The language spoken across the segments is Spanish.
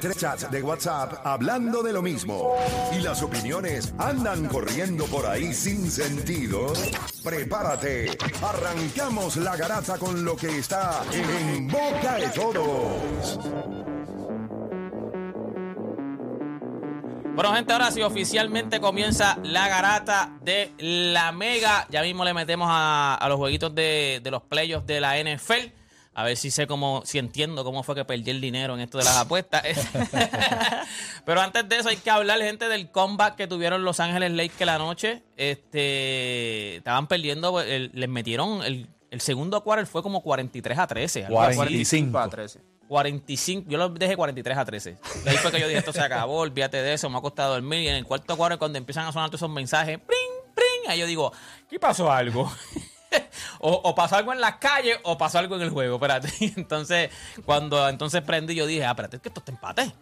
Tres chats de WhatsApp hablando de lo mismo y las opiniones andan corriendo por ahí sin sentido. Prepárate, arrancamos la garata con lo que está en boca de todos. Bueno, gente, ahora sí oficialmente comienza la garata de la Mega. Ya mismo le metemos a, los jueguitos de, de los playoffs de la NFL. A ver si sé cómo, si entiendo cómo fue que perdí el dinero en esto de las apuestas. Pero antes de eso hay que hablar, gente, del comeback que tuvieron Los Ángeles Lakers la noche. Este, estaban perdiendo, el- les metieron el, el segundo quarter fue como 43 a 13. algo así. 45 a 13. 45, yo lo dejé 43 a 13. De ahí fue que yo dije, esto se acabó, olvídate de eso, me ha costado dormir. Y en el cuarto cuadro, cuando empiezan a sonar todos esos mensajes, ¡pring, pring! Ahí yo digo, ¿qué pasó algo? o, o pasó algo en las calles o pasó algo en el juego, espérate. Entonces, cuando entonces prendí, yo dije, ah, espérate, es que esto está empate.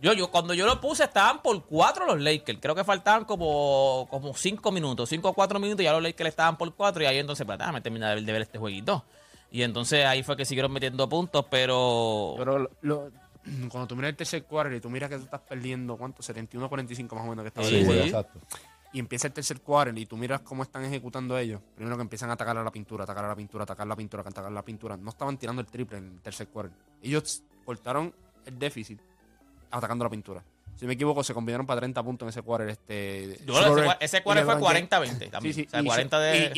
Yo, yo, cuando yo lo puse, estaban por cuatro los Lakers. Creo que faltaban como, como cinco minutos, cinco o cuatro minutos, y ya los Lakers estaban por cuatro, y ahí entonces, espérate, me terminé de ver, de ver este jueguito. Y entonces ahí fue que siguieron metiendo puntos, pero. Pero lo- lo- cuando tú miras el tercer quarter y tú miras que tú estás perdiendo, ¿cuánto? 71-45 más o menos que estaba Sí, sí. exacto. Y empieza el tercer quarter y tú miras cómo están ejecutando ellos. Primero que empiezan a atacar a la pintura, atacar a la pintura, atacar la pintura, atacar la pintura. No estaban tirando el triple en el tercer quarter. Ellos cortaron el déficit atacando la pintura. Si me equivoco, se combinaron para 30 puntos en ese quarter. Este, Yo ese quarter fue LeBron James. 40-20 también. Sí, sí, o sea, y, 40 de.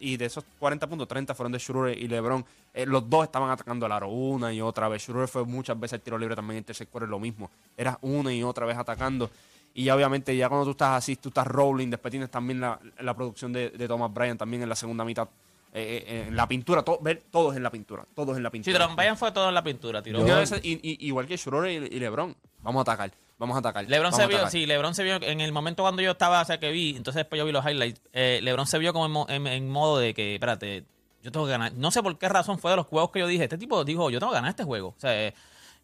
y, de esos 40 puntos, 30 fueron de Schroeder y LeBron. Eh, los dos estaban atacando el aro una y otra vez. Schroeder fue muchas veces el tiro libre también en el tercer quarter lo mismo. Era una y otra vez atacando. Y ya obviamente ya cuando tú estás así, tú estás rolling, después tienes también la, la producción de, de Thomas Bryant también en la segunda mitad. Eh, eh, en la pintura, todo, ver, todos en la pintura, todos en la Sí, pintura. Trump Bayern fue todo en la pintura. Tiró. Veces- y- y- igual que Schroeder y, y LeBron. Vamos a atacar, vamos a atacar. LeBron se vio, sí, LeBron se vio en el momento cuando yo estaba, o sea, que vi, entonces después yo vi los highlights. eh, LeBron se vio como en, mo- en- en modo de que, espérate, yo tengo que ganar. No sé por qué razón fue de los juegos que yo dije. Este tipo dijo, yo tengo que ganar este juego. O sea, eh,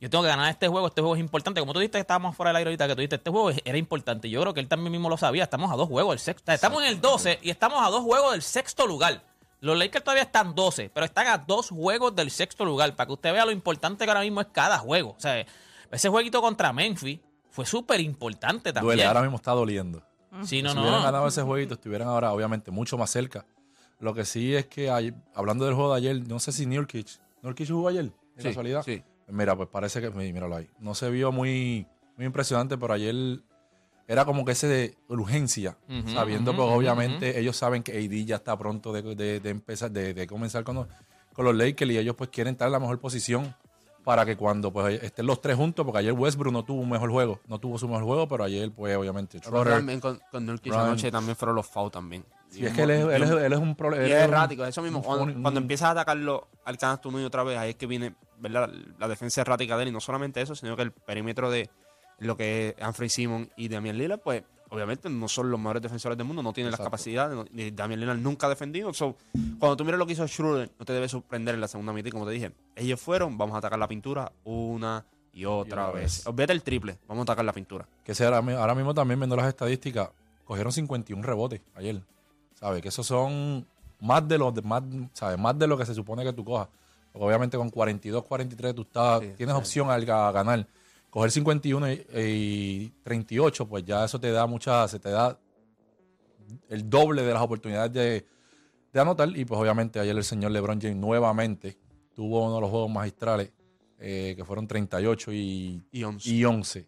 yo tengo que ganar este juego, este juego es importante. Como tú dijiste que estábamos fuera del aire ahorita, que tú dijiste, este juego era importante. Yo creo que él también mismo lo sabía. Estamos a dos juegos del sexto. estamos en el 12 y estamos a dos juegos del sexto lugar. Los Lakers todavía están 12, pero están a dos juegos del sexto lugar. Para que usted vea lo importante que ahora mismo es cada juego. O sea, ese jueguito contra Memphis fue súper importante también. Duele, ahora mismo está doliendo. Sí, no, si hubieran no. ganado ese jueguito, estuvieran ahora, obviamente, mucho más cerca. Lo que sí es que, hablando del juego de ayer, no sé si Nurkic, ¿Nurkic jugó ayer? ¿De Sí, casualidad? sí. Mira, pues parece que, mí- míralo ahí. No se vio muy, muy impresionante, pero ayer era como que ese de urgencia, sabiendo, ujú, pues obviamente ellos saben que AD ya está pronto de, de- de empezar, de, de comenzar con los, con los Lakers y ellos pues quieren estar en la mejor posición para que cuando pues estén los tres juntos, porque ayer Westbrook no tuvo un mejor juego, no tuvo su mejor juego, pero ayer pues obviamente Pero Schroeder, también con, con Nurkic anoche también fueron los fouls también. Sí, es que él es, él es- él es un problema. Y es errático, eso mismo. Cuando, un- cuando empiezas a atacarlo al canasto uno y otra vez, ahí es que viene ¿verdad? la defensa errática de él. Y no solamente eso, sino que el perímetro de lo que es Anthony Simon y Damian Lillard, pues obviamente no son los mejores defensores del mundo, no tienen las capacidades. no- y Damian Lillard nunca ha defendido. So, cuando tú miras lo que hizo Schroeder, no te debe sorprender en la segunda mitad. Y como te dije, ellos fueron, vamos a atacar la pintura una y otra, vez. vez. Olvídate el triple, vamos a atacar la pintura. Que sea, ahora mismo también viendo las estadísticas, cogieron 51 rebotes ayer. ¿Sabes? Que esos son más de lo, de- más, ¿sabes? Más de lo que se supone que tú cojas. Porque obviamente con 42, 43 tú estás, Sí, tienes sí. opción al a ganar. Coger 51 y, y 38, pues ya eso te da mucha, se te da el doble de las oportunidades de, de anotar. Y pues obviamente ayer el señor LeBron James nuevamente tuvo uno de los juegos magistrales, eh, que fueron 38 y, Y 11. y 11.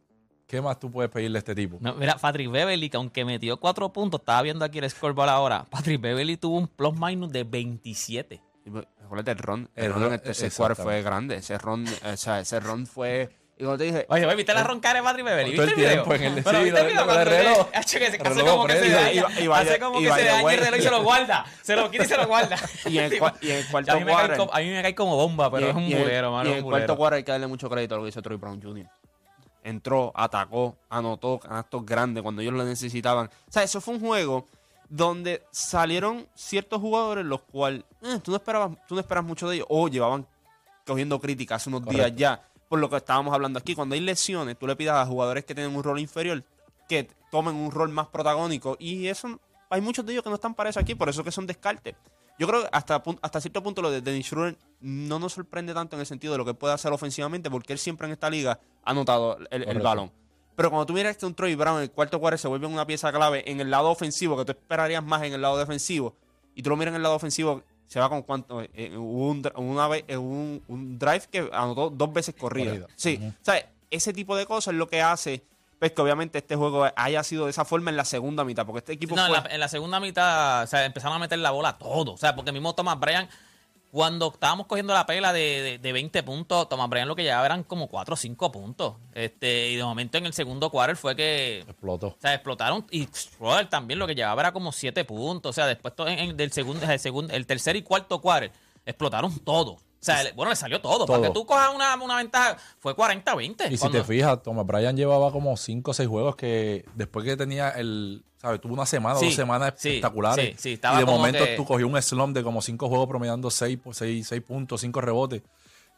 ¿Qué más tú puedes pedirle a este tipo? No, mira, Patrick Beverly, que aunque metió cuatro puntos, estaba viendo aquí el scoreboard ahora. Patrick Beverly tuvo un plus minus de 27. Y, pues, Recuérdate, el ron, el El ron en ron, el tercer quarter fue grande. Ese ron, o sea, ese ron fue. Y como te dije, Oye, oye, ¿viste la roncara de Patrick Beverly? Todo el ¿Viste el video? tiempo en el- Pero ¿viste el video cuando le- reloj. El hace como que se daña, Y y hace como y que se daña el reloj y se lo guarda. Se lo quita y se lo guarda. Y en el cua- y en el cuarto a, mí me cae como, a mí me cae como bomba, pero y- es un y en- bulero, Y mano. en un el cuarto quarter hay que darle mucho crédito a lo que hizo Troy Brown Jr. Entró, atacó, anotó canastos grandes cuando ellos lo necesitaban. O sea, eso fue un juego donde salieron ciertos jugadores los cuales eh, tú, no esperabas, tú no esperas mucho de ellos o llevaban cogiendo críticas hace unos días ya por lo que estábamos hablando aquí. Cuando hay lesiones, tú le pidas a jugadores que tienen un rol inferior que tomen un rol más protagónico y eso hay muchos de ellos que no están para eso aquí, por eso que son descartes. Yo creo que hasta, hasta cierto punto lo de Dennis Schroeder no nos sorprende tanto en el sentido de lo que puede hacer ofensivamente, porque él siempre en esta liga ha anotado el, balón. Pero cuando tú miras que un Troy Brown en el cuarto cuarto se vuelve una pieza clave en el lado ofensivo, que tú esperarías más en el lado defensivo, y tú lo miras en el lado ofensivo, se va con cuánto. Eh, hubo un, una vez, eh, un, un drive que anotó dos veces corrida. Sí, o sea, ese tipo de cosas es lo que hace pues, que obviamente este juego haya sido de esa forma en la segunda mitad, porque este equipo No, en fue... la, en la segunda mitad o sea, empezaron a meter la bola todo. O sea, porque mismo Thomas Bryan, cuando estábamos cogiendo la pela de, de, de 20 puntos, Thomas Bryan lo que llevaba eran como 4 o 5 puntos. Este, y de momento en el segundo quarter fue que Explotó. o sea, explotaron. Y Schroeder también lo que llevaba era como 7 puntos. O sea, después en, en- del segundo, el segundo, el tercer y cuarto quarter, explotaron todo. O sea, bueno, le salió todo. Para Todo. que tú cojas una, una ventaja, fue 40-20. Y si Cuando- te fijas, Thomas Bryan llevaba como 5 o 6 juegos que después que tenía el, ¿sabes? Tuvo una semana, Sí, dos semanas sí, espectaculares. sí, sí, estaba y de como momento que- tú cogí un slump de como 5 juegos promediando 6 seis, seis puntos, 5 rebotes.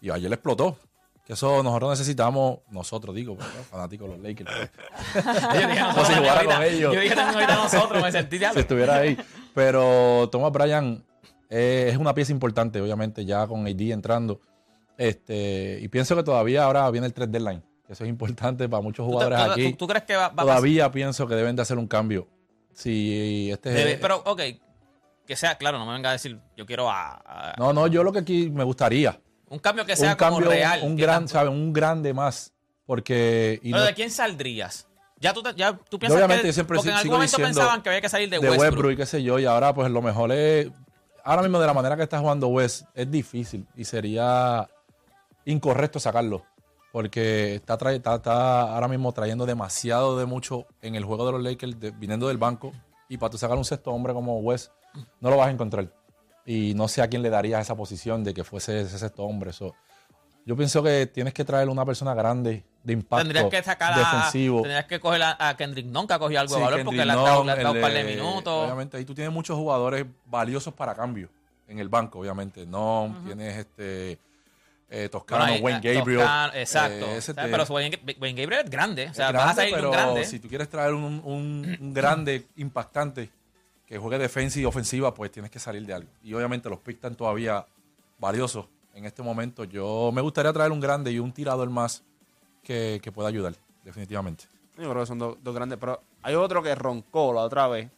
Y ayer le explotó. Que eso nosotros necesitamos, nosotros digo, pues, fanáticos de los Lakers. pues. Yo dije, Como si nosotros, jugara con ellos. Yo dije ahorita nosotros, me sentí ya. si estuviera ahí. Pero Thomas Bryan eh, es una pieza importante, obviamente, ya con AD entrando. Este, y pienso que todavía ahora viene el 3 deadline. Eso es importante para muchos ¿Tú, jugadores tú- aquí. tú- tú crees que va, va a? Todavía pienso que deben de hacer un cambio. Si este Debe- pero, ok, que sea, claro, no me venga a decir, yo quiero a, a- No, no, yo lo que aquí me gustaría. un cambio que sea Un como cambio, real. un gran, ¿sabes? Un grande más. Porque. y Pero no- ¿de quién saldrías? Ya tú, te- ya tú piensas obviamente que... yo siempre porque en algún momento pensaban que había que salir de, de Westbrook. Westbrook y qué sé yo, y ahora pues lo mejor es, ahora mismo de la manera que está jugando West, es difícil y sería incorrecto sacarlo, porque está, está, ahora mismo trayendo demasiado de mucho en el juego de los Lakers, viniendo del banco, y para tú sacar un sexto hombre como West, no lo vas a encontrar. Y no sé a quién le darías esa posición de que fuese ese sexto hombre. Yo pienso que tienes que traer una persona grande, de impacto, Tendrías que sacar a, defensivo. tendrías que coger a, a Kendrick Nunn, que ha cogido algo Sí, de valor, porque le ha dado, Nunn, le ha dado el un par de minutos. Obviamente, ahí tú tienes muchos jugadores valiosos para cambio en el banco, obviamente. No tienes este eh, Toscano, Bueno, ahí, Wayne Gabriel. Toscano, exacto. eh, ese O sea, te- pero Wayne, Wayne Gabriel es grande. O sea, vas a salir un pero grande. si tú quieres traer un, un- un grande impactante que juegue defensa y ofensiva, pues tienes que salir de algo. Y obviamente los picks están todavía valiosos en este momento. Yo me gustaría traer un grande y un tirador más que, que pueda ayudar, definitivamente. Yo creo que son dos, dos grandes. Pero hay otro que roncó la otra vez.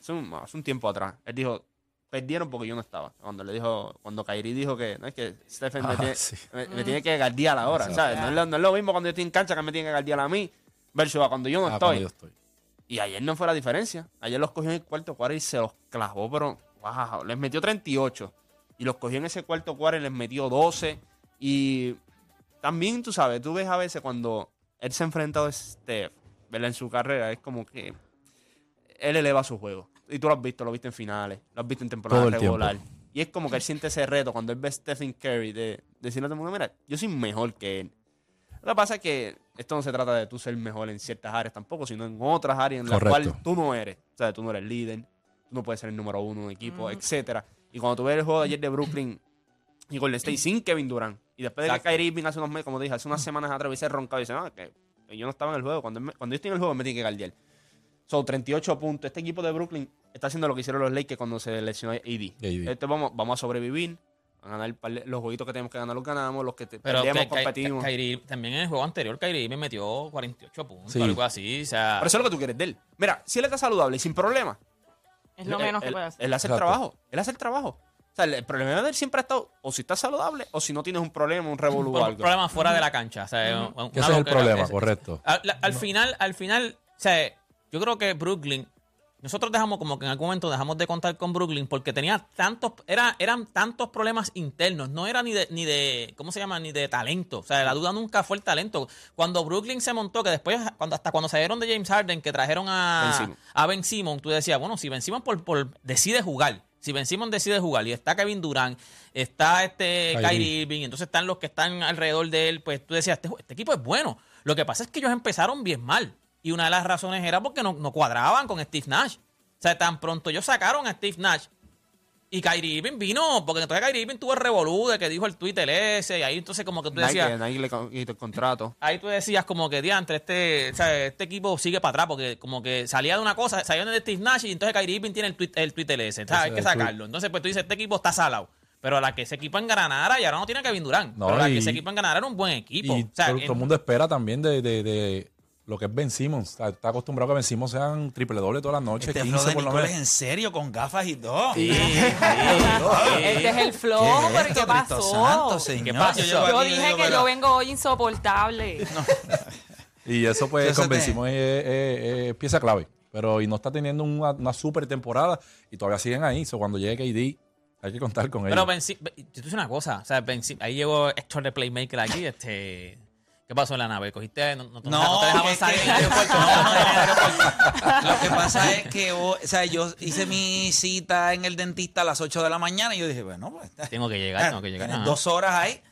Hace un, hace un tiempo atrás. Él dijo, perdieron porque yo no estaba. Cuando le dijo, cuando Kairi dijo que no es que Stephen me, Ah, tiene, sí. me, me tiene que guardiar ahora, Exacto. ¿sabes? No es, lo, no es lo mismo cuando yo estoy en cancha que me tiene que guardiar a mí versus a cuando yo no Ah, estoy. cuando yo estoy. Y ayer no fue la diferencia. Ayer los cogió en el cuarto cuadro y se los clavó, pero wow, les metió 38. Y los cogió en ese cuarto cuadro y les metió 12. Y también, tú sabes, tú ves a veces cuando él se ha enfrentado a Steph, ¿verdad? En su carrera, es como que él eleva su juego. Y tú lo has visto, lo has visto en finales, lo has visto en temporada regular. tiempo. Y es como que él siente ese reto cuando él ve a Stephen Curry de decirle a todo el mundo, mira, yo soy mejor que él. Lo que pasa es que esto no se trata de tú ser mejor en ciertas áreas tampoco, sino en otras áreas en las cuales tú no eres. O sea, tú no eres líder, tú no puedes ser el número uno de un equipo, etcétera. Y cuando tú ves el juego de ayer de Brooklyn y Golden State sin Kevin Durant, y después de que. Kyrie Irving hace unos meses, como dije, hace unas semanas atrás, hubiese roncado y dice, no, que yo no estaba en el juego. Cuando, me- cuando yo estoy en el juego, me tiene que guardiar. Son 38 puntos. Este equipo de Brooklyn está haciendo lo que hicieron los Lakers cuando se lesionó AD. Este, vamos, vamos a sobrevivir, a ganar los jueguitos que tenemos que ganar, los ganamos, los que te- Pero perdemos, que, competimos. Kyrie- también en el juego anterior, Kyrie me metió 48 puntos, Sí. algo así. O sea, Pero eso es lo que tú quieres de él. Mira, si él está saludable y sin problema, Es lo él- menos que puede hacer. Él hace el trabajo. Él hace el trabajo. O sea, el, el problema de él siempre ha estado o si estás saludable o si no tienes un problema, un revolú o un problema fuera de la cancha. O sea, una Que ese es el problema, Es- correcto. Al, al final, al final, o sea, yo creo que Brooklyn, nosotros dejamos como que en algún momento dejamos de contar con Brooklyn porque tenía tantos, era, eran tantos problemas internos, no era ni de, ni de, ¿cómo se llama? Ni de talento. O sea, la duda nunca fue el talento. Cuando Brooklyn se montó, que después, cuando, hasta cuando salieron de James Harden, que trajeron Ben a, Simmons. a Ben Simmons, tú decías, bueno, si Ben Simmons por, por- decide jugar, si Ben Simmons decide jugar y está Kevin Durant, está este Kyrie. Kyrie Irving, entonces están los que están alrededor de él, pues tú decías, este, este equipo es bueno. Lo que pasa es que ellos empezaron bien mal. Y una de las razones era porque no, no cuadraban con Steve Nash. O sea, tan pronto ellos sacaron a Steve Nash, Y Kyrie Irving vino, porque entonces Kyrie Irving tuvo el revolú de que dijo el Twitter ese, y ahí entonces como que tú decías, Nike, Nike le quitó el contrato. ahí tú decías como que diantre, este, o sea, este equipo sigue para atrás, porque como que salía de una cosa, salía de Steve Nash y entonces Kyrie Irving tiene el tweet, el Twitter ese, ¿sabes? hay que el sacarlo. Entonces pues tú dices, este equipo está salado. Pero a la que ese equipo engranara, y ahora no tiene Kevin Durant, No, pero la que ese equipo engranara era un buen equipo. Y o sea, todo, en- todo el mundo espera también de, de- de lo que es Ben Simmons. Está, está acostumbrado a que Ben Simmons sean triple doble todas las noches, Este 15 flow de por lo menos. en serio, con gafas y todo. Sí, Este es el flow, ¿Qué es pero ¿qué pasó? Santo, señor? ¿Qué pasó? Yo Yo dije que pero- yo vengo hoy insoportable. Y eso pues Entonces, con Ben Simmons es, es- es pieza clave. Pero y no está teniendo una, una super temporada y todavía siguen ahí. So, cuando llegue KD hay que contar con Pero ellos. Ben Sim- Ben- yo te digo una cosa, o sea, Ben ahí llegó Héctor de Playmaker aquí, este... ¿Qué pasó en la nave? ¿Cogiste? No, no, No, no te dejaban salir aeropuerto. no. Lo que pasa es que o sea, yo hice mi cita en el dentista a las 8 de la mañana y yo dije, bueno, pues Tengo que llegar, tengo que llegar. Dos horas ahí,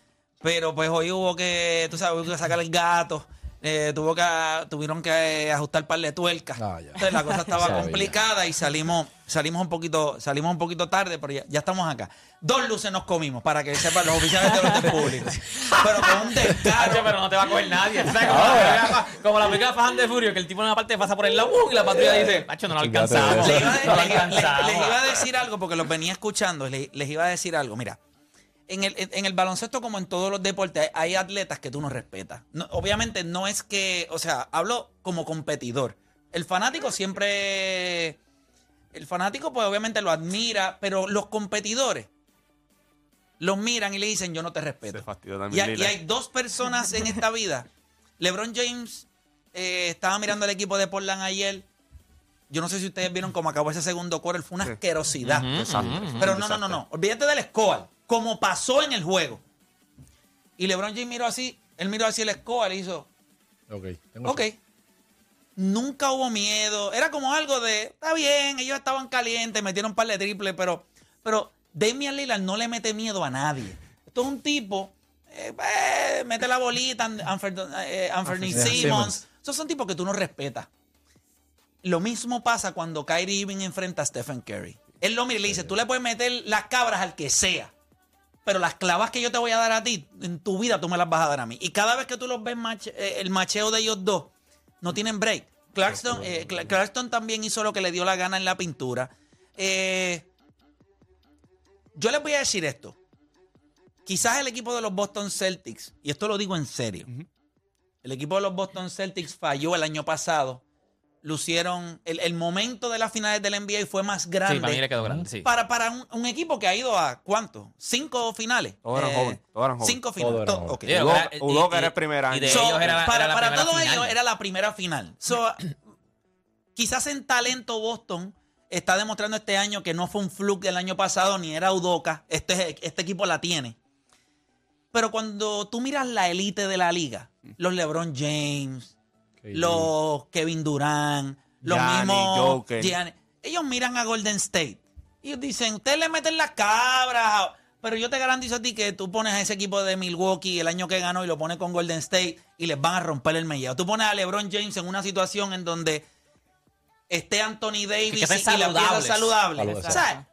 pero pues hoy hubo que, tú sabes, hubo que sacar el gato. Eh, tuvo que, tuvieron que ajustar par de tuercas. Ah, ya. Entonces la cosa estaba complicada y salimos, salimos un poquito, salimos un poquito tarde, pero ya, ya estamos acá. Dos luces nos comimos para que sepan los oficiales de los públicos. Pero con un descaro. pero no te va a coger nadie. ¿sabes? Como, la como la película the Furious, que el tipo en una parte pasa por el lado ¡uh! y la patrulla dice, Hacho, no lo alcanzamos. de Le eso. iba, a- No lo le- le- alcanzamos. les iba a decir algo porque los venía escuchando. le- Les, iba a decir algo. Mira, en el, en el baloncesto, como en todos los deportes, hay, hay atletas que tú no respetas. No, obviamente no es que, o sea, hablo como competidor. El fanático siempre. El fanático, pues obviamente lo admira, pero los competidores los miran y le dicen: Yo no te respeto. Y hay, y hay dos personas en esta vida. LeBron James eh, estaba mirando al equipo de Portland ayer. Yo no sé si ustedes vieron cómo acabó ese segundo quarter. Fue una asquerosidad. Pero no, no, no, no. Olvídate del score. Como pasó en el juego. Y LeBron James miró así. Él miró así el score y hizo, Ok, tengo ok. Nunca hubo miedo. Era como algo de, está bien, ellos estaban calientes, metieron un par de triples, pero, pero Damian Lillard no le mete miedo a nadie. Esto es un tipo, eh, eh, mete la bolita, eh, Anthony Anthony Simmons. Simmons. Esos son tipos que tú no respetas. Lo mismo pasa cuando Kyrie Irving enfrenta a Stephen Curry. Él lo mira y le dice, tú le puedes meter las cabras al que sea, pero las clavas que yo te voy a dar a ti, en tu vida tú me las vas a dar a mí. Y cada vez que tú los ves, eh, el macheo de ellos dos, no tienen break. Clarkson, eh, Cla- Clarkson también hizo lo que le dio la gana en la pintura. Eh, yo les voy a decir esto. Quizás el equipo de los Boston Celtics, y esto lo digo en serio, el equipo de los Boston Celtics falló el año pasado. Lucieron, el, el momento de las finales del NBA fue más grande Sí, para mí le quedó grande, sí. para, para un, un equipo que ha ido a ¿cuánto? ¿Cinco finales? Todos eran jóvenes, todos eran jóvenes. Cinco finales. eran to- jóvenes. ok. Sí, Udoka- era- y- el primer y año. de So, ellos era, para era para todos final. ellos era la primera final. So, quizás en talento Boston está demostrando este año que no fue un fluke del año pasado ni era Udoka. Este, este equipo la tiene. Pero cuando tú miras la élite de la liga, los LeBron James, Los Kevin Durant, los mismos Joker. Giannis, ellos miran a Golden State. Y dicen, ustedes le meten las cabras, pero yo te garantizo a ti que tú pones a ese equipo de Milwaukee el año que ganó y lo pones con Golden State y les van a romper el mellado. Tú pones a LeBron James en una situación en donde esté Anthony Davis y la pieza saludable. O sea,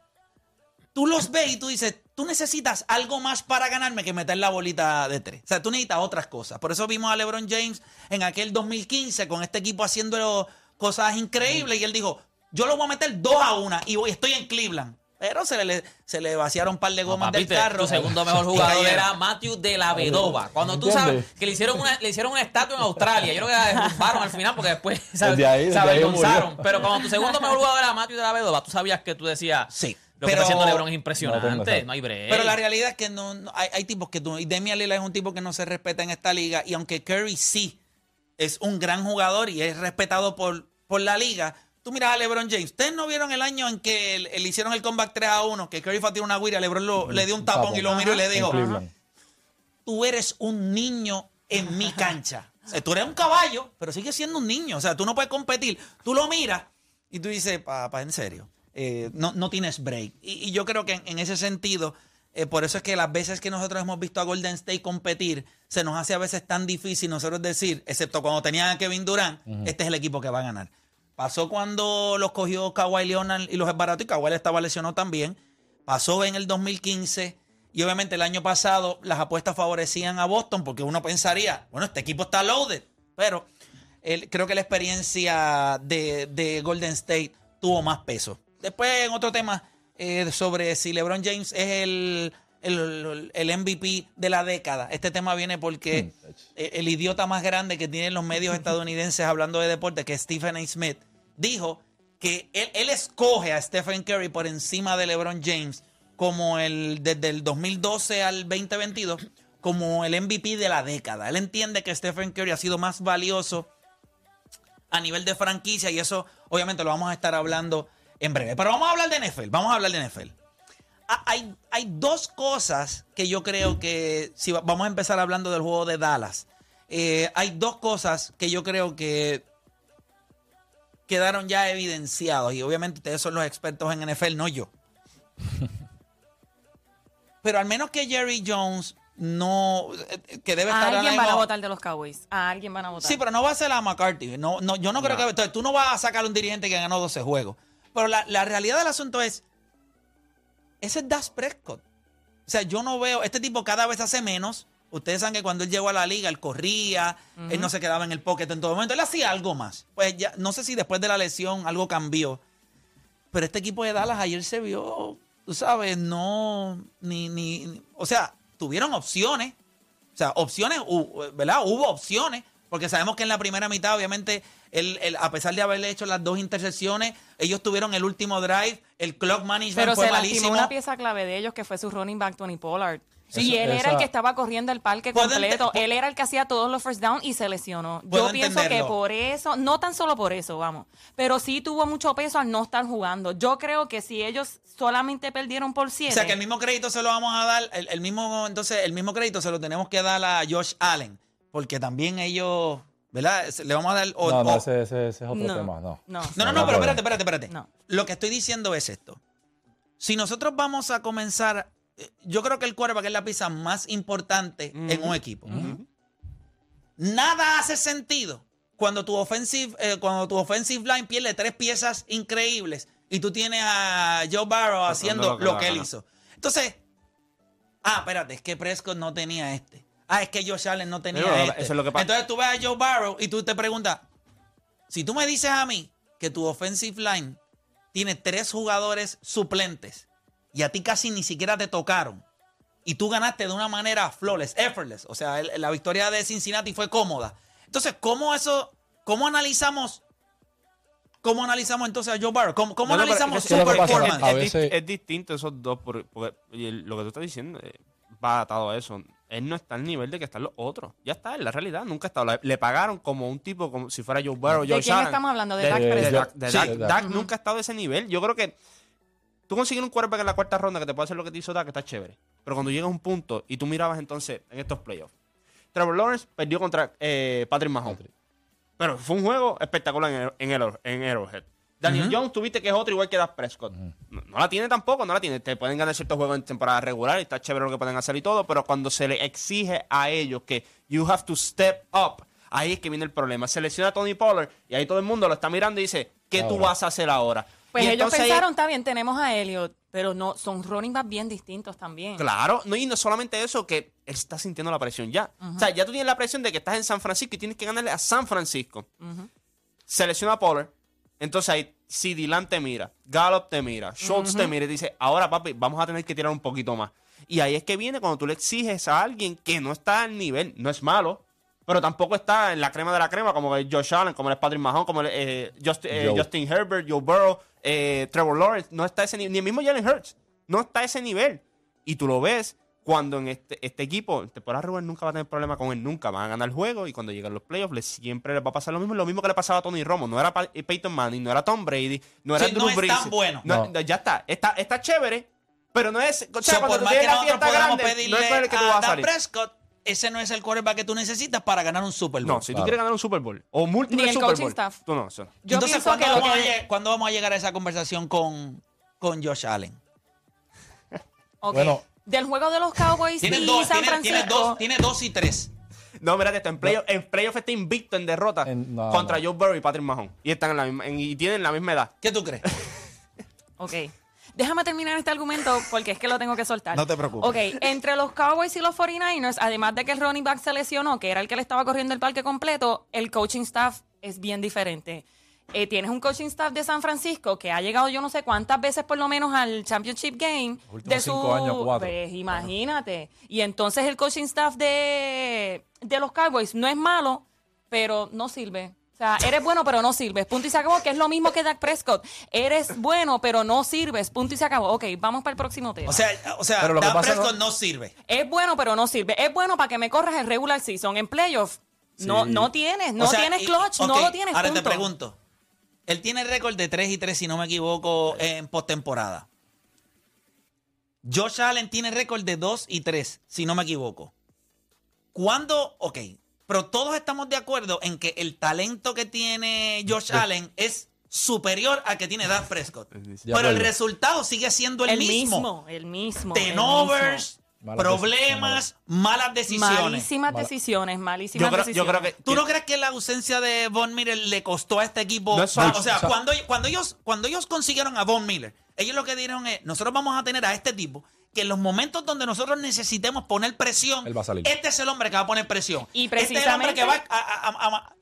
tú los ves y tú dices, tú necesitas algo más para ganarme que meter la bolita de tres. O sea, tú necesitas otras cosas. Por eso vimos a LeBron James en aquel 2015 con este equipo haciendo cosas increíbles y él dijo, yo lo voy a meter dos a una y voy, estoy en Cleveland. Pero se le, se le vaciaron un par de No, gomas papi, del carro. Tu segundo mejor jugador era Matthew de la Vedova. Cuando tú ¿Entiendes? sabes que le hicieron una, le hicieron una estatua en Australia. Yo creo que la derrumbaron al final porque después se, ahí avergonzaron. Pero cuando tu segundo mejor jugador era Matthew de la Vedova, tú sabías que tú decías, Sí, lo que pero- está haciendo LeBron es impresionante. tengo No, hay break. Pero la realidad es que no, no- hay, hay tipos que tú. Y Damian Lillard es un tipo que no se respeta en esta liga. Y aunque Curry sí es un gran jugador y es respetado por, por la liga, tú miras a LeBron James. ¿Ustedes no vieron el año en que le, hicieron el comeback 3 a 1? Que Curry fue a tirar una guira, LeBron lo- le dio un tapón, y lo miró y le dijo. Tú eres un niño en mi cancha. O sea, tú eres un caballo, pero sigues siendo un niño. O sea, tú no puedes competir. Tú lo miras y tú dices, papá, en serio, eh, no, no tienes break. Y, y yo creo que en, en ese sentido, eh, por eso es que las veces que nosotros hemos visto a Golden State competir, se nos hace a veces tan difícil nosotros decir, excepto cuando tenían a Kevin Durant, este es el equipo que va a ganar. Pasó cuando los cogió Kawhi Leonard y los esbarató y Kawhi estaba lesionado también. pasó en el 2015 y obviamente el año pasado las apuestas favorecían a Boston porque uno pensaría, bueno, este equipo está loaded, pero el- creo que la experiencia de, de Golden State tuvo más peso. Después, en otro tema, eh, sobre si LeBron James es el, el, el MVP de la década. Este tema viene porque eh, el idiota más grande que tienen los medios estadounidenses hablando de deporte, que es Stephen A. Smith, dijo que él, él escoge a Stephen Curry por encima de LeBron James como el desde el 2012 al 2022 como el MVP de la década. Él entiende que Stephen Curry ha sido más valioso a nivel de franquicia y eso obviamente lo vamos a estar hablando en breve. Pero vamos a hablar de NFL, vamos a hablar de NFL. Hay, hay dos cosas que yo creo que, si va- vamos a empezar hablando del juego de Dallas, eh, hay dos cosas que yo creo que quedaron ya evidenciados y obviamente ustedes son los expertos en NFL, no yo. Pero al menos que Jerry Jones no, eh, que debe A estar alguien van a votar de los Cowboys. A alguien van a votar. Sí, pero no va a ser la McCarthy. No, no, yo no creo que. entonces, tú no vas a sacar un dirigente que ganó 12 juegos. Pero la, la realidad del asunto es. Ese es Das Prescott. O sea, yo no veo. Este tipo cada vez hace menos. Ustedes saben que cuando él llegó a la liga, él corría, él no se quedaba en el pocket en todo momento. Él hacía algo más. Pues ya, no sé si después de la lesión algo cambió. Pero este equipo de Dallas ayer se vio, tú sabes, no. Ni, ni, ni- o sea, tuvieron opciones. O sea, opciones, ¿verdad? Hubo opciones, porque sabemos que en la primera mitad, obviamente, él, él, a pesar de haberle hecho las dos intercepciones, ellos tuvieron el último drive, el clock management Pero fue se malísimo. una pieza clave de ellos que fue su running back Tony Pollard. Eso- y él era el que estaba corriendo el parque completo. Él era el que hacía todos los first down y se lesionó. Yo pienso que por eso, no tan solo por eso, vamos, pero sí tuvo mucho peso al no estar jugando. Yo creo que si ellos solamente perdieron por O siete, sea, que el mismo crédito se lo vamos a dar, el, el mismo, entonces, el mismo crédito se lo tenemos que dar a Josh Allen, porque también ellos, ¿verdad? Le vamos a dar... o- no, no, o- ese, ese- ese es otro No, tema. No, no. No, no, no, No pero espérate, espérate, espérate. No. Lo que estoy diciendo es esto. Si nosotros vamos a comenzar, eh, yo creo que el quarterback es la pieza más importante en un equipo. Nada hace sentido cuando tu offensive, eh, cuando tu offensive line pierde tres piezas increíbles y tú tienes a Joe Barrow haciendo lo que lo que él hizo. Entonces, ah, espérate, es que Prescott no tenía este. Ah, es que Josh Allen no tenía Pero, este. eso es lo que pasa. Entonces tú ves a Joe Barrow y tú te preguntas, si tú me dices a mí que tu offensive line tiene tres jugadores suplentes y a ti casi ni siquiera te tocaron y tú ganaste de una manera flawless, effortless, o sea, el- la victoria de Cincinnati fue cómoda. Entonces, ¿cómo eso, cómo analizamos, cómo analizamos entonces a Joe Barrow? ¿Cómo, cómo No, no, pero analizamos es su es performance? es, distinto esos dos, por- porque, el- lo que tú estás diciendo eh, va atado a eso. Él no está al nivel de que están los otros. Ya está, en la realidad, nunca ha estado. Le, pagaron como un tipo, como si fuera Joe Burrow, ¿De Joe quién estamos hablando? ¿De De, Dak de- Prescott? Dak- de Sí, Dak. de Dak. Dak nunca ha estado a ese nivel. Yo creo que tú conseguir un quarterback en la cuarta ronda que te puede hacer lo que te hizo Dak está chévere. Pero cuando llega a un punto y tú mirabas entonces en estos playoffs, Trevor Lawrence perdió contra eh, Patrick Mahomes. Patrick. Pero fue un juego espectacular en, en, el- en Arrowhead. Daniel Jones tuviste que es otro igual que Dak Prescott. No la tiene tampoco, no la tiene. Te pueden ganar ciertos juegos en temporada regular y está chévere lo que pueden hacer y todo, pero cuando se le exige a ellos que you have to step up, ahí es que viene el problema. Selecciona a Tony Pollard y ahí todo el mundo lo está mirando y dice, ¿qué tú vas a hacer ahora? Pues Y ellos pensaron, está bien, tenemos a Elliot, pero no, son running backs bien distintos también. Claro, no, y no solamente eso, que él está sintiendo la presión ya. O sea, ya tú tienes la presión de que estás en San Francisco y tienes que ganarle a San Francisco. Selecciona a Pollard. Entonces ahí, si Dylan te mira, Gallup te mira, Schultz te mira y dice, ahora papi, vamos a tener que tirar un poquito más. Y ahí es que viene cuando tú le exiges a alguien que no está al nivel, no es malo, pero tampoco está en la crema de la crema, como el Josh Allen, como el Patrick Mahomes, como el, eh, Just- eh. Justin Herbert, Joe Burrow, eh, Trevor Lawrence, no está a ese nivel, ni el mismo Jalen Hurts, no está a ese nivel. Y tú lo ves cuando en este, este equipo, en temporada regular nunca va a tener problema con él, nunca van a ganar el juego y cuando llegan los playoffs le, siempre les va a pasar lo mismo, lo mismo que le pasaba a Tony Romo, no era Pa- eh, Peyton Manning, no era Tom Brady, no era Sí, Drew no es Brees. tan bueno. No, No. Ya está, está, está chévere, pero no es, o sea, So, cuando por tú más que la fiesta grande, pedirle no es el que tú a vas a salir. Prescott, ese no es el quarterback que tú necesitas para ganar un Super Bowl. No, si tú Claro. quieres ganar un Super Bowl o múltiple Ni el Super coaching Bowl, staff. tú no, eso no. Yo Entonces, ¿cuándo, que vamos que- a lleg- cuándo vamos a llegar a esa conversación con, con Josh Allen? Bueno. Del juego de los Cowboys Tiene y dos, San tiene, tiene Francisco. dos, tiene dos y tres. No, mira, esto en playoff, en playoff está invicto en derrota En- no, contra no. Joe Burrow y Patrick Mahomes. Y están en la misma, en- y tienen la misma edad. ¿Qué tú crees? Ok. Déjame terminar este argumento porque es que lo tengo que soltar. No te preocupes. Ok, entre los Cowboys y los 49ers, además de que el running back se lesionó, que era el que le estaba corriendo el parque completo, el coaching staff es bien diferente. Eh, tienes un coaching staff de San Francisco que ha llegado yo no sé cuántas veces por lo menos al Championship Game. De su, cinco años, cuatro. Pues, imagínate. Y entonces el coaching staff de, de los Cowboys no es malo, pero no sirve. O sea, eres bueno, pero no sirves. Punto y se acabó, que es lo mismo que Dak Prescott. Eres bueno, pero no sirves. Punto y se acabó. Ok, vamos para el próximo tema. O sea, o sea Pero lo que Dak pasa Prescott no- no sirve. es bueno, pero no sirve. Es bueno para que me corras en regular season. En playoff, no, Sí. no tienes. No O sea, tienes y- clutch, no lo tienes. Ahora te punto. pregunto. Él tiene récord de 3 y 3, si no me equivoco, en postemporada. Josh Allen tiene récord de 2 y 3, si no me equivoco. ¿Cuándo? Ok. Pero todos estamos de acuerdo en que el talento que tiene Josh Allen es superior al que tiene Dak Prescott. Pero el resultado sigue siendo el, El mismo. mismo, el mismo. el Tenovers, Malas problemas, malas decisiones. Malísimas Mala- decisiones, malísimas Yo creo, yo decisiones. creo que. ¿Tú no crees que la ausencia de Von Miller le costó a este equipo? No es mucho, o sea, o sea- cuando, cuando, ellos, cuando ellos consiguieron a Von Miller, ellos lo que dijeron es, nosotros vamos a tener a este tipo que en los momentos donde nosotros necesitemos poner presión, Él va a salir. este es el hombre que va a poner presión. Y Este es el hombre que va a, a- a- a-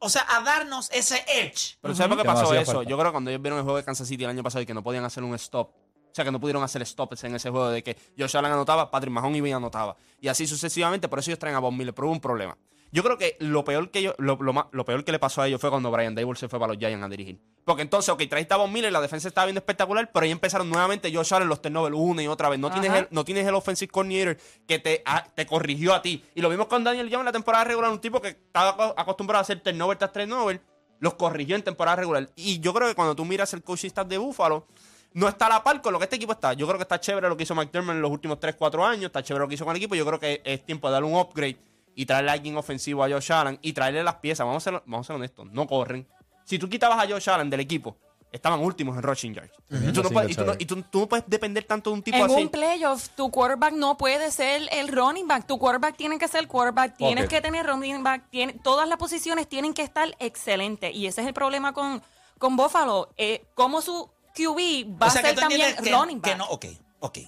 o sea, a darnos ese edge. Pero ¿sabes por qué Que no pasó hacía eso? falta. Yo creo que cuando ellos vieron el juego de Kansas City el año pasado y que no podían hacer un stop. Sea, que no pudieron hacer stops en ese juego de que Josh Allen anotaba, Patrick Mahomes iba y anotaba. Y así sucesivamente, por eso ellos traen a Von Miller. Pero hubo un problema. Yo creo que lo peor que, ellos- lo, lo ma- lo peor que le pasó a ellos fue cuando Brian Dable se fue para los Giants a dirigir. Porque entonces, ok, trajiste a Von Miller, la defensa estaba viendo espectacular, pero ahí empezaron nuevamente Josh Allen los turnovers una y otra vez. No tienes, el, no tienes el offensive coordinator que te, ah, te corrigió a ti. Y lo vimos con Daniel Jones en la temporada regular, un tipo que estaba aco- acostumbrado a hacer turnover tras turnover, los corrigió en temporada regular. Y yo creo que cuando tú miras el coaching staff de Buffalo, no está a la par con lo que este equipo está. Yo creo que está chévere lo que hizo McDermott en los últimos 3-4 años, está chévere lo que hizo con el equipo. Yo creo que es tiempo de darle un upgrade y traerle a alguien ofensivo a Josh Allen y traerle las piezas. Vamos a ser, vamos a ser honestos, no corren. Si tú quitabas a Josh Allen del equipo, estaban últimos en rushing yards. Y, tú no puedes, y tú no- chévere. y tú- tú no puedes depender tanto de un tipo En así. un playoff, tu quarterback no puede ser el running back. Tu quarterback tiene que ser quarterback. Tienes que tener running back. Tiene, todas las posiciones tienen que estar excelentes. Y ese es el problema con, con Buffalo. Eh, ¿Cómo su QB va o sea, a ser también que, running back? que no, ok, ok.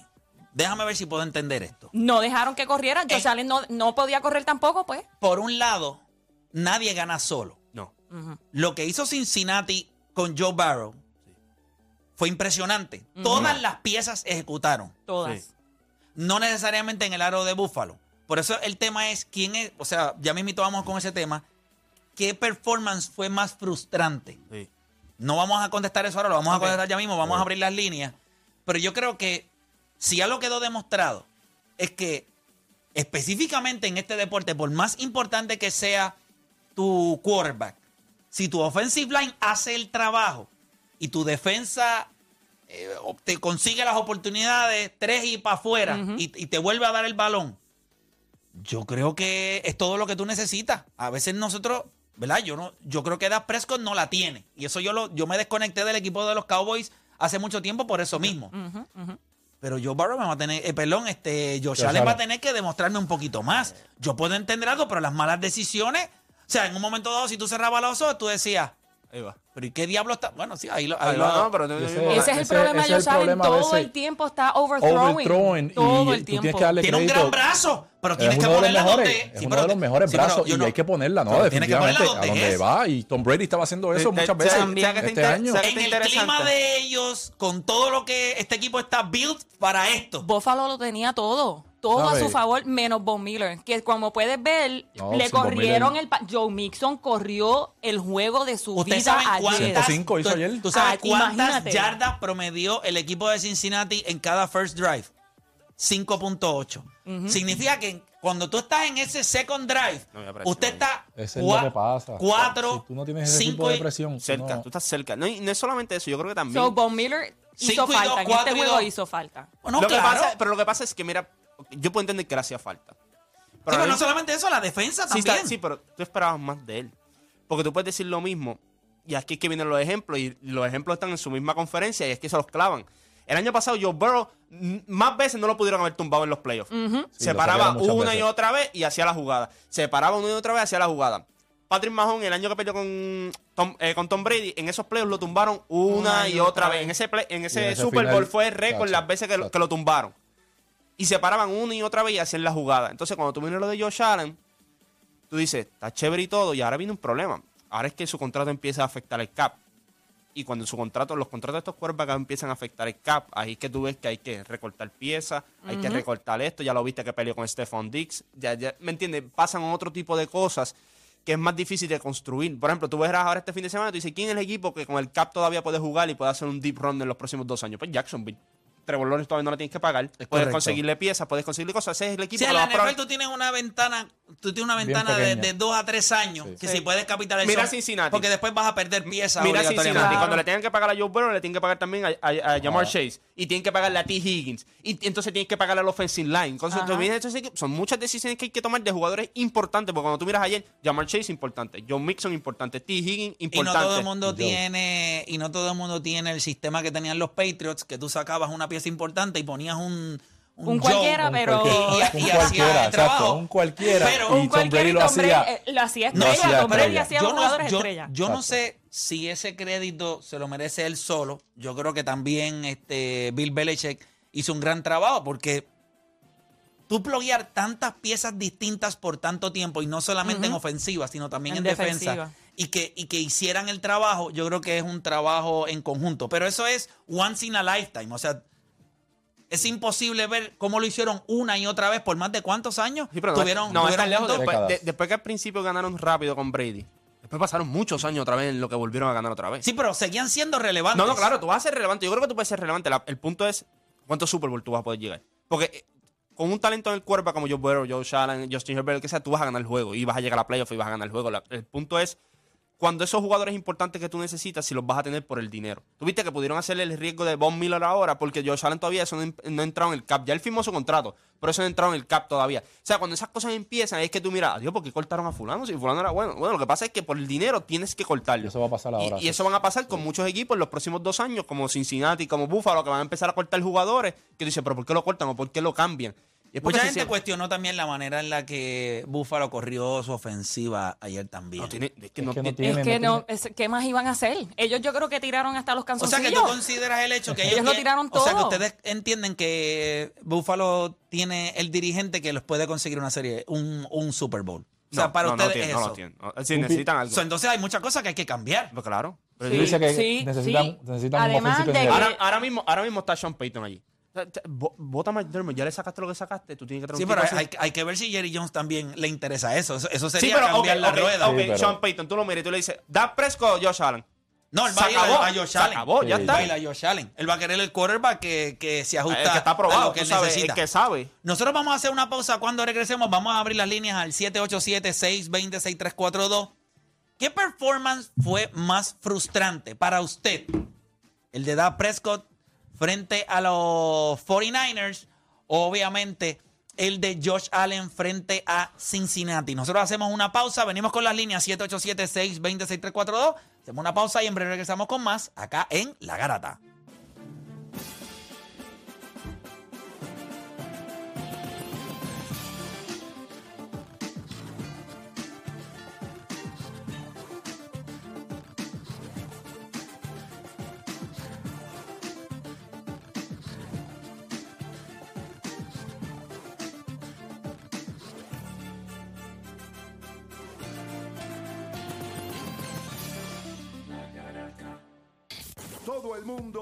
Déjame ver si puedo entender esto. No dejaron que corriera. Josh Eh. Allen no, no podía correr tampoco, pues. Por un lado, nadie gana solo. No. Lo que hizo Cincinnati con Joe Barrow fue impresionante. Todas las piezas ejecutaron. Todas. Sí. No necesariamente en el aro de Búfalo. Por eso el tema es quién es, o sea, ya mismito vamos con ese tema. ¿Qué performance fue más frustrante? Sí. No vamos a contestar eso ahora, lo vamos a contestar ya mismo, vamos a abrir las líneas. Pero yo creo que si algo quedó demostrado es que específicamente en este deporte, por más importante que sea tu quarterback, si tu offensive line hace el trabajo y tu defensa eh, te consigue las oportunidades, tres y para afuera, y, y te vuelve a dar el balón, yo creo que es todo lo que tú necesitas. A veces nosotros, ¿verdad? Yo no, yo creo que Dak Prescott no la tiene. Y eso yo lo, yo me desconecté del equipo de los Cowboys hace mucho tiempo por eso mismo. Pero Joe Barrow me va a tener, eh, perdón, este, Josh Allen va a tener que demostrarme un poquito más. Yo puedo entender algo, pero las malas decisiones, o sea, en un momento dado, si tú cerrabas los ojos, tú decías, Ahí va. pero ¿y qué diablo está? Bueno, sí, ahí lo, ahí lo- va, no, pero Ese- Ese es el Ese- problema ese de es Josh el Allen. problema a Todo el tiempo está overthrowing. Overthrowing. Todo y el tiempo. tienes que darle tiene un crédito. gran brazo, pero Es tienes que ponerla mejores, donde. es sí, uno pero- de los mejores sí, brazos yo y no- hay que ponerla, ¿no? tienes que Definitivamente, ponerla a donde es. va. Y Tom Brady estaba haciendo eso Te- muchas te- veces ¿sabes- sabes qué este año. En el clima de ellos, con todo lo que este equipo está built para esto. Buffalo lo tenía todo. Todo a ¿Sabe? su favor, menos Von Miller. Que como puedes ver, No, le corrieron el... Joe Mixon corrió el juego de su Ustedes vida saben ayer. cuántas, 105 hizo tú- ayer. ¿Tú sabes Ah, cuántas imagínate. yardas promedió el equipo de Cincinnati en cada first drive? 5.8. Significa que cuando tú estás en ese second drive, No usted está Ese es lo que pasa. 4, Si tú no tienes ese tipo de presión, tú Cerca, no- tú estás cerca. No, y no es solamente eso, yo creo que también. So, Von Miller hizo Cinco y falta. dos, en cuatro este juego dos. hizo falta. Bueno, Lo que claro. pasa- pero lo que pasa es que, mira, yo puedo entender que le hacía falta. Sí, pero no solamente eso, la defensa Sí, también. está- sí, pero tú esperabas más de él. Porque tú puedes decir lo mismo. Y aquí es que vienen los ejemplos. Y los ejemplos están en su misma conferencia. Y es que se los clavan. El año pasado, Joe Burrow más veces no lo pudieron haber tumbado en los playoffs. Sí, Se paraba una y otra vez y hacía la jugada. Se paraba una y otra vez y hacía la jugada. Patrick Mahomes, el año que perdió con Tom, eh, con Tom Brady, en esos playoffs lo tumbaron una, y otra vez. En ese, play- en ese, en ese Super final, Bowl fue el récord las veces que lo, que lo tumbaron. Y se paraban una y otra vez y hacían la jugada. Entonces, cuando tú vienes lo de Josh Allen, tú dices, está chévere y todo, y ahora viene un problema. Ahora es que su contrato empieza a afectar el cap. Y cuando su contrato, los contratos de estos quarterbacks empiezan a afectar el cap, ahí es que tú ves que hay que recortar piezas, hay que recortar esto, ya lo viste que peleó con Stephon Dix, ya, ya, ¿me entiendes? Pasan otro tipo de cosas que es más difícil de construir. Por ejemplo, tú verás ahora este fin de semana y tú dices, ¿quién es el equipo que con el cap todavía puede jugar y puede hacer un deep run en los próximos dos años? Pues Jacksonville. Trevor Lawrence todavía no le tienes que pagar. puedes correcto. conseguirle piezas, puedes conseguirle cosas. Ese es el equipo Si que en la. NFL tú tienes una ventana, tú tienes una ventana de, dos a tres años que Sí. si puedes capitalizar. Mira Cincinnati. Porque después vas a perder piezas. Mira. Cincinnati, Claro. cuando le tengan que pagar a Joe Burrow, le tienen que pagar también a, a, a Jamar. Chase. Y tienen que pagarle a T. Higgins. Y entonces tienen que pagarle al offensive line. Entonces, tú vienes, entonces, son muchas decisiones que hay que tomar de jugadores importantes. Porque cuando tú miras ayer, Jamar Chase importante, John Mixon importante, T. Higgins Y no importante. todo el mundo tiene y no todo el mundo tiene el sistema que tenían los Patriots, que tú sacabas una pieza importante y ponías un Un cualquiera, Un pero- cualquiera, Y- y- un cualquiera, exacto, un cualquiera. Pero- y Un cualquiera y lo Tom Brady, hacía. eh, lo hacía No estrella. hacía Tom Brady hacía yo no, jugadores yo- estrella. yo no sé si ese crédito se lo merece él solo. Yo creo que también este Bill Belichick hizo un gran trabajo porque tú pluguear tantas piezas distintas por tanto tiempo y no solamente en ofensiva, sino también en, En defensa. defensiva. Y que, y que hicieran el trabajo, yo creo que es un trabajo en conjunto. Pero eso es once in a lifetime. O sea, es imposible ver cómo lo hicieron una y otra vez por más de cuántos años. Sí, pero no, tuvieron, no, tuvieron lejos. Después, de- después que al principio ganaron rápido con Brady, después pasaron muchos años otra vez en lo que volvieron a ganar otra vez. Sí, pero seguían siendo relevantes. No, no, claro, tú vas a ser relevante. Yo creo que tú puedes ser relevante. La- el punto es cuántos Super Bowl tú vas a poder llegar. Porque eh, con un talento en el cuerpo como Joe Burrow, Joe Allen, Justin Herbert, el que sea, tú vas a ganar el juego y vas a llegar a playoff y vas a ganar el juego. La- el punto es cuando esos jugadores importantes que tú necesitas, si los vas a tener por el dinero. Tú viste que pudieron hacerle el riesgo de Von Miller ahora porque Josh Allen todavía eso no, no ha entrado en el cap. Ya él firmó su contrato, pero eso no ha entrado en el cap todavía. O sea, cuando esas cosas empiezan, es que tú miras, adiós, ¿por qué cortaron a fulano? Si fulano era bueno. Bueno, lo que pasa es que por el dinero tienes que cortarlo. Y eso va a pasar ahora, Y, eso van a pasar con muchos equipos en los próximos dos años, como Cincinnati, como Buffalo, que van a empezar a cortar jugadores. Que tú dices, pero ¿por qué lo cortan o por qué lo cambian? Mucha gente cuestionó también la manera en la que Buffalo corrió su ofensiva ayer también. No tiene, es que Es no que no tiene- tiene- Es que no no, es- ¿qué más iban a hacer? Ellos yo creo que tiraron hasta los o sea canzoncillos. que tú consideras el hecho que ellos, Ellos lo tiraron O sea que todo. ustedes entienden que Buffalo tiene el dirigente que les puede conseguir una serie, un, un Super Bowl. O sea, no, para no, no ustedes tiene, es no lo eso. tienen. No, sí, necesitan algo. So, entonces hay muchas cosas que hay que cambiar. Pues claro. Pero Sí, Tú dices que sí, necesitan, sí. necesitan Además un de que- ahora, ahora mismo, ahora mismo está Sean Payton allí. Vota McDermott, ya le sacaste lo que sacaste, tú tienes que traer Sí, pero hay, que ver si Jerry Jones también le interesa eso. Eso, eso Sí, sería pero cambiar la rueda. ok, Sí, pero- Sean Payton, tú lo miras y tú le dices, ¿da Prescott o Josh Allen? No, él Se va a ir Josh se Allen. acabó, ya Sí, está. Va a ir a Josh Allen. Él va a querer el quarterback que, que se ajusta El que está a lo que él sabes, necesita. el que sabe. Nosotros vamos a hacer una pausa. Cuando regresemos, vamos a abrir las líneas al 787-620-6342. ¿Qué performance fue más frustrante para usted? ¿El de Dak Prescott frente a los 49ers? O obviamente el de Josh Allen frente a Cincinnati. Nosotros hacemos una pausa, venimos con las líneas 787-620-6342. Hacemos una pausa y en breve regresamos con más acá en La Garata.